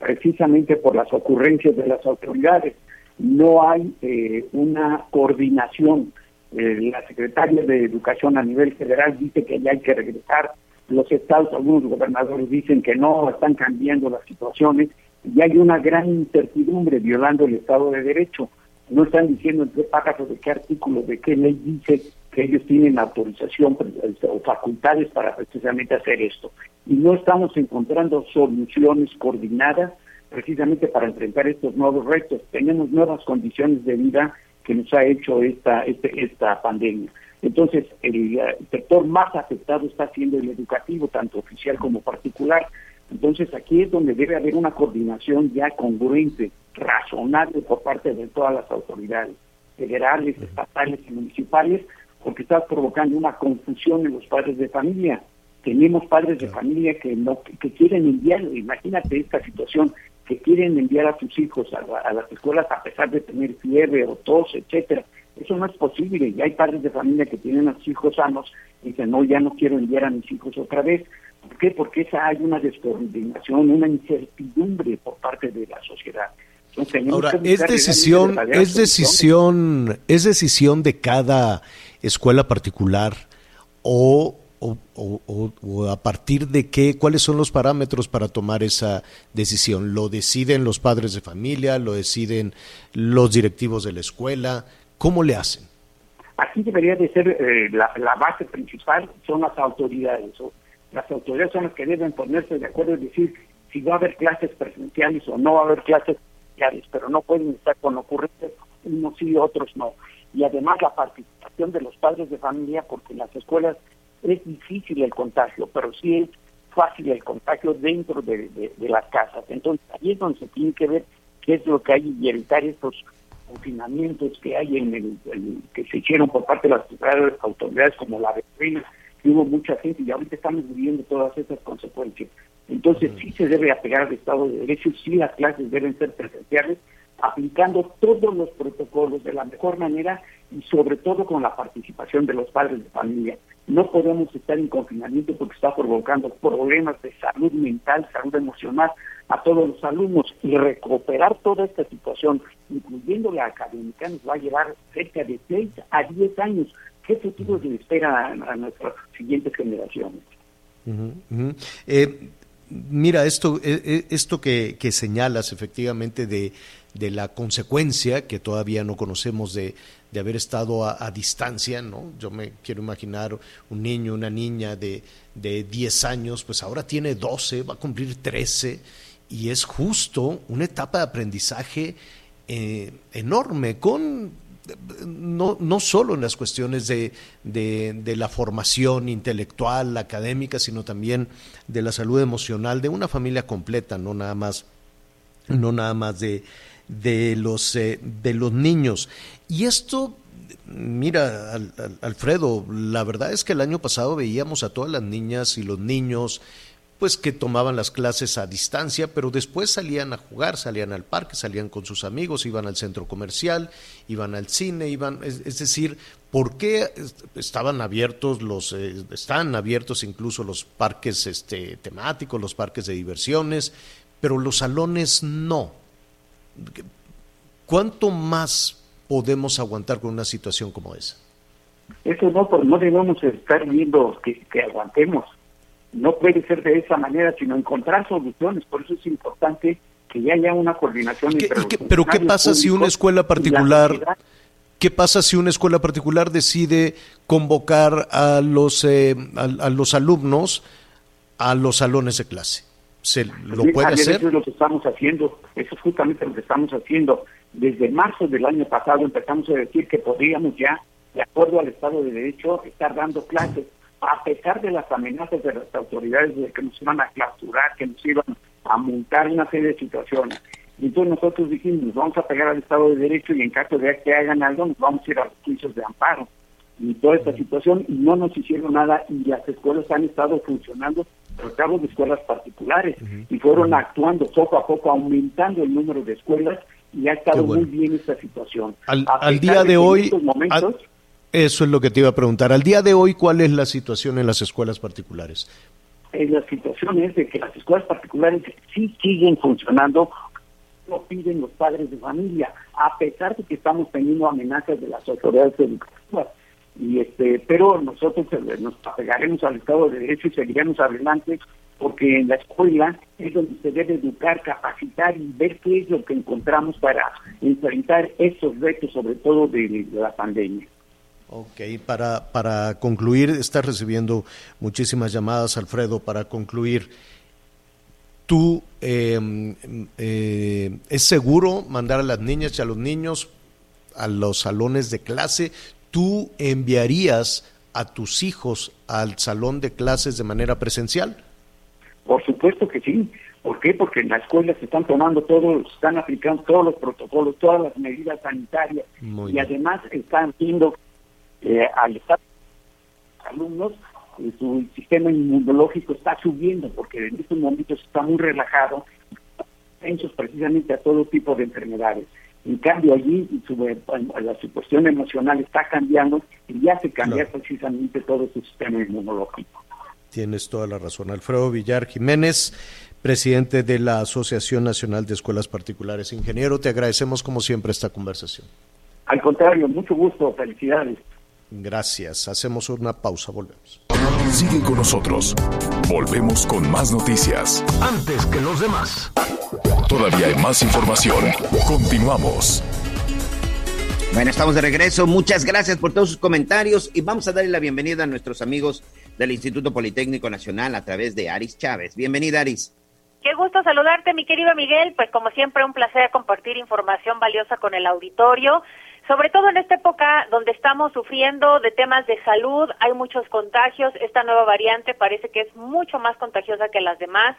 precisamente por las ocurrencias de las autoridades. No hay eh, una coordinación. Eh, la secretaria de Educación a nivel federal dice que ya hay que regresar. Los estados, algunos gobernadores dicen que no, están cambiando las situaciones y hay una gran incertidumbre violando el Estado de Derecho. No están diciendo en qué párrafo, de qué artículo, de qué ley dice que ellos tienen autorización este, o facultades para precisamente hacer esto. Y no estamos encontrando soluciones coordinadas precisamente para enfrentar estos nuevos retos. Tenemos nuevas condiciones de vida que nos ha hecho esta, este, esta pandemia. Entonces, el sector más afectado está siendo el educativo, tanto oficial como particular. Entonces aquí es donde debe haber una coordinación ya congruente, razonable por parte de todas las autoridades, federales, estatales y municipales, porque está provocando una confusión en los padres de familia. Tenemos padres de familia que no que quieren enviar, imagínate esta situación, que quieren enviar a sus hijos a, las escuelas a pesar de tener fiebre o tos, etcétera. Eso no es posible. Y hay padres de familia que tienen a sus hijos sanos y dicen, no, ya no quiero enviar a mis hijos otra vez. ¿Por qué? Porque esa hay una descoordinación, una incertidumbre por parte de la sociedad. Ahora, es decisión, es decisión, es decisión de cada escuela particular o, o, a partir de qué, cuáles son los parámetros para tomar esa decisión. ¿Lo deciden los padres de familia? ¿Lo deciden los directivos de la escuela? ¿Cómo le hacen? Aquí debería de ser eh, la, la, base principal, son las autoridades las autoridades son las que deben ponerse de acuerdo y decir si va a haber clases presenciales o no va a haber clases presenciales, pero no pueden estar con ocurrencias unos sí y otros no. Y además la participación de los padres de familia, porque en las escuelas es difícil el contagio, pero sí es fácil el contagio dentro de, las casas. Entonces ahí es donde se tiene que ver qué es lo que hay y evitar estos confinamientos que hay en el, que se hicieron por parte de las autoridades como la de hubo mucha gente y ahorita estamos viviendo todas esas consecuencias. Entonces sí se debe apegar al Estado de Derecho, sí las clases deben ser presenciales, aplicando todos los protocolos de la mejor manera y sobre todo con la participación de los padres de familia. No podemos estar en confinamiento porque está provocando problemas de salud mental, salud emocional a todos los alumnos y recuperar toda esta situación, incluyendo la académica, nos va a llevar cerca de 6 a 10 años. ¿Qué futuro se espera a, nuestras siguientes generaciones? Eh, mira, esto, eh, eh, esto que, señalas efectivamente de, la consecuencia que todavía no conocemos de, haber estado a, distancia, ¿no? Yo me quiero imaginar un niño, una niña de, de 10 años, pues ahora tiene 12, va a cumplir 13, y es justo una etapa de aprendizaje enorme, con no, no solo en las cuestiones de, de, la formación intelectual, académica, sino también de la salud emocional de una familia completa, no nada más, no nada más de, de, los, eh, de los niños. Y esto Mira, Alfredo, la verdad es que el año pasado veíamos a todas las niñas y los niños pues que tomaban las clases a distancia, pero después salían a jugar, salían al parque, salían con sus amigos, iban al centro comercial, iban al cine, iban, es, decir, ¿por qué estaban abiertos los, eh, están abiertos incluso los parques este, temáticos, los parques de diversiones, pero los salones no? ¿Cuánto más podemos aguantar con una situación como esa? Eso no, pues no debemos estar viendo que, que aguantemos no puede ser de esa manera, sino encontrar soluciones. Por eso es importante que ya haya una coordinación. pero qué pasa si una escuela particular, qué pasa si una escuela particular decide convocar a los eh, a, los alumnos a los salones de clase? ¿Se lo puede hacer? Eso es lo que estamos haciendo. Eso es justamente lo que estamos haciendo. Desde marzo del año pasado empezamos a decir que podríamos ya, de acuerdo al Estado de Derecho, estar dando clases a pesar de las amenazas de las autoridades de que nos iban a clausurar, que nos iban a montar una serie de situaciones. Entonces nosotros dijimos, vamos a pegar al Estado de Derecho y en caso de que hagan algo, nos vamos a ir a los juicios de amparo. Y toda esta situación, y no nos hicieron nada, y las escuelas han estado funcionando, cabo de escuelas particulares, y fueron actuando poco a poco, aumentando el número de escuelas, y ha estado muy bien esta situación. Al, día de, hoy... Momentos, eso es lo que te iba a preguntar. Al día de hoy, ¿cuál es la situación en las escuelas particulares? Eh, la situación es de que las escuelas particulares sí siguen funcionando, lo piden los padres de familia, a pesar de que estamos teniendo amenazas de las autoridades educativas. Y este, pero nosotros eh, nos apegaremos al Estado de Derecho y seguiremos adelante porque en la escuela es donde se debe educar, capacitar y ver qué es lo que encontramos para enfrentar estos retos, sobre todo de la pandemia. Ok, para, para concluir, estás recibiendo muchísimas llamadas, Alfredo, para concluir, ¿tú em, eh, es seguro mandar a las niñas y a los niños a los salones de clase? ¿Tú enviarías a tus hijos al salón de clases de manera presencial? Por supuesto que sí. ¿Por qué? Porque en la escuela se están tomando todos, están aplicando todos los protocolos, todas las medidas sanitarias y además están viendo eh, al estar alumnos, eh, su sistema inmunológico está subiendo porque en estos momentos está muy relajado, precisamente a todo tipo de enfermedades. En cambio, allí su, eh, la situación emocional está cambiando y ya se cambia precisamente todo su sistema inmunológico. Tienes toda la razón. Alfredo Villar Jiménez, presidente de la Asociación Nacional de Escuelas Particulares. Ingeniero, te agradecemos como siempre esta conversación. Al contrario, mucho gusto, felicidades. Gracias. Hacemos una pausa, volvemos. Sigue con nosotros. Volvemos con más noticias. Antes que los demás. Todavía hay más información. Continuamos. Bueno, estamos de regreso. Muchas gracias por todos sus comentarios y vamos a darle la bienvenida a nuestros amigos del Instituto Politécnico Nacional a través de Aris Chávez. Bienvenida, Aris. Qué gusto saludarte, mi querido Miguel. Pues como siempre, un placer compartir información valiosa con el auditorio sobre todo en esta época donde estamos sufriendo de temas de salud, hay muchos contagios, esta nueva variante parece que es mucho más contagiosa que las demás.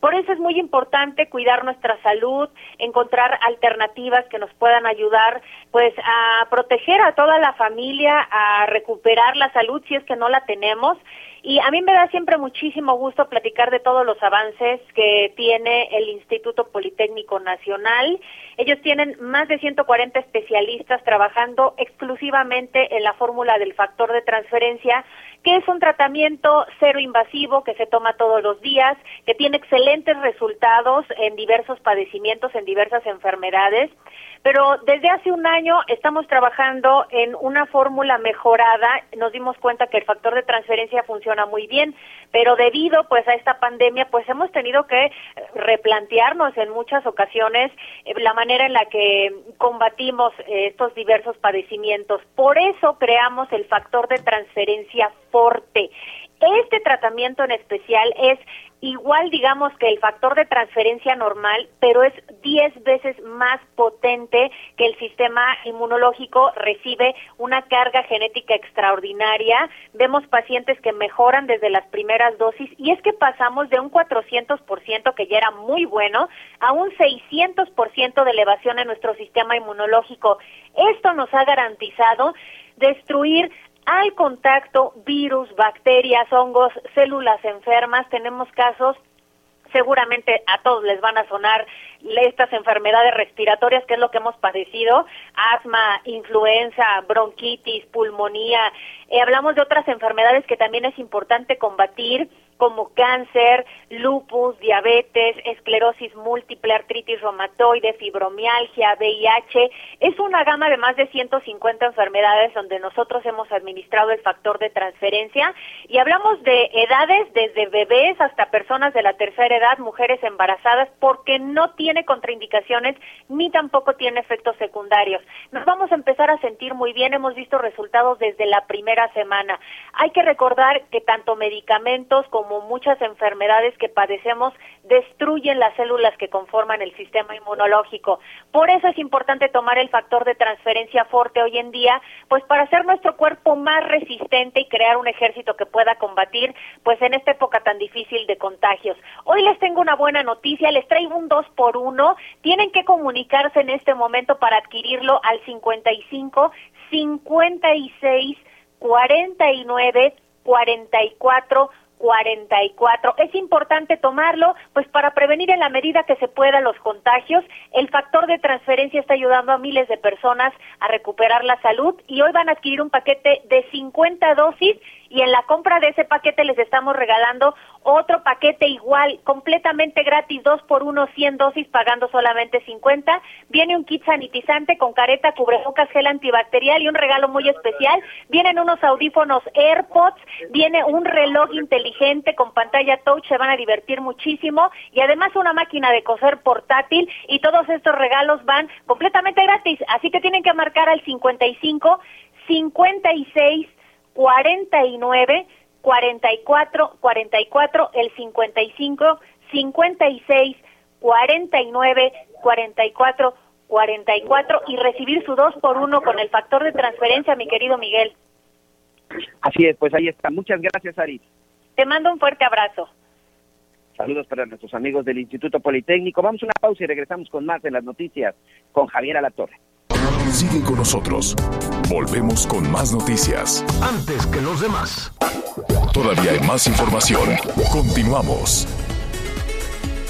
Por eso es muy importante cuidar nuestra salud, encontrar alternativas que nos puedan ayudar pues a proteger a toda la familia, a recuperar la salud si es que no la tenemos y a mí me da siempre muchísimo gusto platicar de todos los avances que tiene el Instituto Politécnico Nacional. Ellos tienen más de 140 especialistas trabajando exclusivamente en la fórmula del factor de transferencia, que es un tratamiento cero invasivo que se toma todos los días, que tiene excelentes resultados en diversos padecimientos, en diversas enfermedades. Pero desde hace un año estamos trabajando en una fórmula mejorada. Nos dimos cuenta que el factor de transferencia funciona muy bien, pero debido pues a esta pandemia pues hemos tenido que replantearnos en muchas ocasiones eh, la manera en la que combatimos eh, estos diversos padecimientos. Por eso creamos el factor de transferencia Este tratamiento en especial es igual digamos que el factor de transferencia normal, pero es 10 veces más potente que el sistema inmunológico recibe una carga genética extraordinaria. Vemos pacientes que mejoran desde las primeras dosis y es que pasamos de un 400% que ya era muy bueno a un 600% de elevación en nuestro sistema inmunológico. Esto nos ha garantizado destruir al contacto virus, bacterias, hongos, células enfermas. Tenemos casos seguramente a todos les van a sonar estas enfermedades respiratorias, que es lo que hemos padecido, asma, influenza, bronquitis, pulmonía. Eh, hablamos de otras enfermedades que también es importante combatir, como cáncer, lupus, diabetes, esclerosis múltiple, artritis reumatoide, fibromialgia, VIH. Es una gama de más de 150 enfermedades donde nosotros hemos administrado el factor de transferencia y hablamos de edades desde bebés hasta personas de la tercera edad, mujeres embarazadas, porque no tiene contraindicaciones ni tampoco tiene efectos secundarios. Nos vamos a empezar a sentir muy bien, hemos visto resultados desde la primera semana. Hay que recordar que tanto medicamentos como muchas enfermedades que padecemos, destruyen las células que conforman el sistema inmunológico. Por eso es importante tomar el factor de transferencia fuerte hoy en día, pues para hacer nuestro cuerpo más resistente y crear un ejército que pueda combatir, pues en esta época tan difícil de contagios. Hoy les tengo una buena noticia, les traigo un 2 por 1 Tienen que comunicarse en este momento para adquirirlo al 55 56 49 44 44. Es importante tomarlo, pues para prevenir en la medida que se pueda los contagios. El factor de transferencia está ayudando a miles de personas a recuperar la salud y hoy van a adquirir un paquete de 50 dosis y en la compra de ese paquete les estamos regalando otro paquete igual, completamente gratis, dos por uno, 100 dosis, pagando solamente 50. Viene un kit sanitizante con careta, cubrebocas, gel antibacterial y un regalo muy especial. Vienen unos audífonos AirPods, viene un reloj inteligente con pantalla touch, se van a divertir muchísimo y además una máquina de coser portátil y todos estos regalos van completamente gratis. Así que tienen que marcar al 55 56 49 44 44 el 55 56 49 44 44 y recibir su 2 por 1 con el factor de transferencia, mi querido Miguel. Así es, pues ahí está. Muchas gracias, Ari. Te mando un fuerte abrazo. Saludos para nuestros amigos del Instituto Politécnico. Vamos a una pausa y regresamos con más de las noticias con Javier Alatorre. Sigue con nosotros. Volvemos con más noticias. Antes que los demás. Todavía hay más información. Continuamos.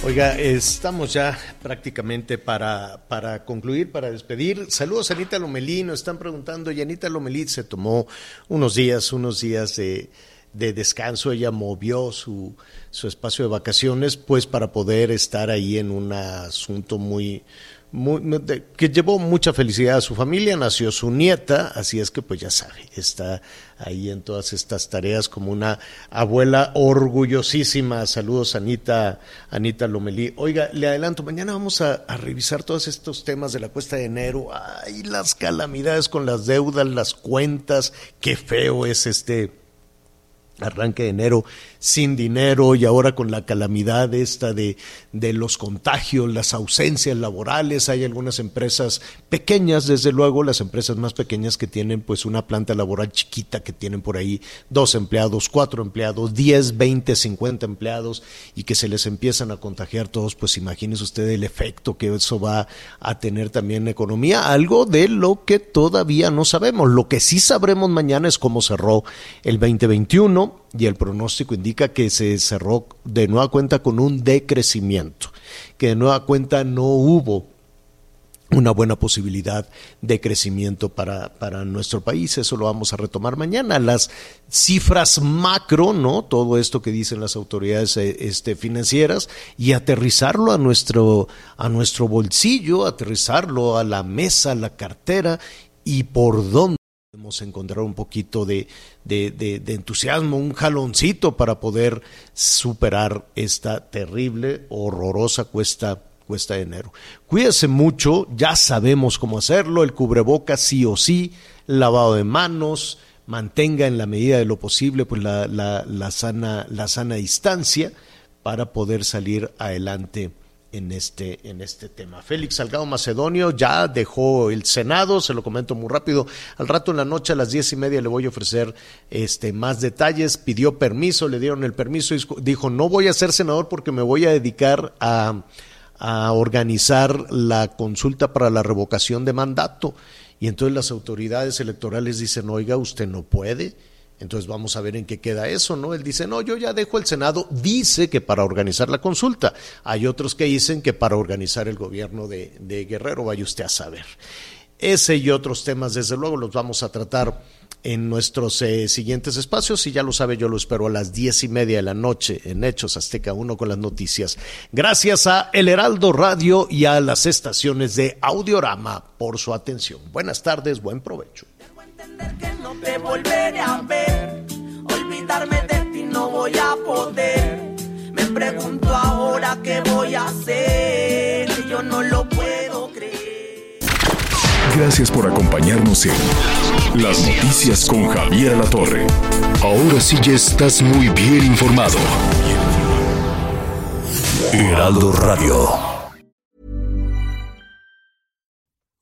Oiga, estamos ya prácticamente para, para concluir, para despedir. Saludos a Anita Lomelí, nos están preguntando, y Anita Lomelí se tomó unos días, unos días de, de descanso, ella movió su, su espacio de vacaciones, pues para poder estar ahí en un asunto muy, que llevó mucha felicidad a su familia, nació su nieta, así es que pues ya sabe, está ahí en todas estas tareas como una abuela orgullosísima. Saludos Anita, Anita Lomelí. Oiga, le adelanto, mañana vamos a, a revisar todos estos temas de la cuesta de enero. Ay, las calamidades con las deudas, las cuentas, qué feo es este arranque de enero sin dinero y ahora con la calamidad esta de, de, los contagios, las ausencias laborales, hay algunas empresas pequeñas, desde luego, las empresas más pequeñas que tienen pues una planta laboral chiquita, que tienen por ahí dos empleados, cuatro empleados, diez, veinte, cincuenta empleados y que se les empiezan a contagiar todos, pues imagínese usted el efecto que eso va a tener también en economía, algo de lo que todavía no sabemos. Lo que sí sabremos mañana es cómo cerró el 2021 y el pronóstico indica que se cerró de nueva cuenta con un decrecimiento, que de nueva cuenta no hubo una buena posibilidad de crecimiento para, para, nuestro país. Eso lo vamos a retomar mañana. Las cifras macro, ¿no? Todo esto que dicen las autoridades eh, este, financieras y aterrizarlo a nuestro, a nuestro bolsillo, aterrizarlo a la mesa, a la cartera y por dónde podemos encontrar un poquito de, de, entusiasmo, un jaloncito para poder superar esta terrible, horrorosa cuesta, cuesta de enero. Cuídese mucho, ya sabemos cómo hacerlo, el cubreboca sí o sí, lavado de manos, mantenga en la medida de lo posible pues la, la, la sana, la sana distancia para poder salir adelante en este, en este tema. Félix Salgado Macedonio ya dejó el Senado, se lo comento muy rápido. Al rato en la noche a las diez y media le voy a ofrecer este, más detalles. Pidió permiso, le dieron el permiso y dijo no voy a ser senador porque me voy a dedicar a, a organizar la consulta para la revocación de mandato. Y entonces las autoridades electorales dicen, oiga, usted no puede entonces vamos a ver en qué queda eso, ¿no? Él dice, no, yo ya dejo el Senado, dice que para organizar la consulta. Hay otros que dicen que para organizar el gobierno de, Guerrero, vaya usted a saber. Ese y otros temas, desde luego, los vamos a tratar en nuestros eh, siguientes espacios y ya lo sabe, yo lo espero a las diez y media de la noche en Hechos Azteca 1 con las noticias. Gracias a El Heraldo Radio y a las estaciones de Audiorama por su atención. Buenas tardes, buen provecho que no te volveré a ver. Voy a poder. Me pregunto ahora qué voy a hacer. Yo no lo puedo creer. Gracias por acompañarnos en Las Noticias con Javier La Torre. Ahora sí ya estás muy bien informado. Heraldo Radio.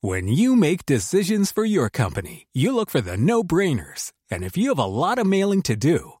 When you make decisions for your company, you look for the no-brainers. And if you have a lot of mailing to do,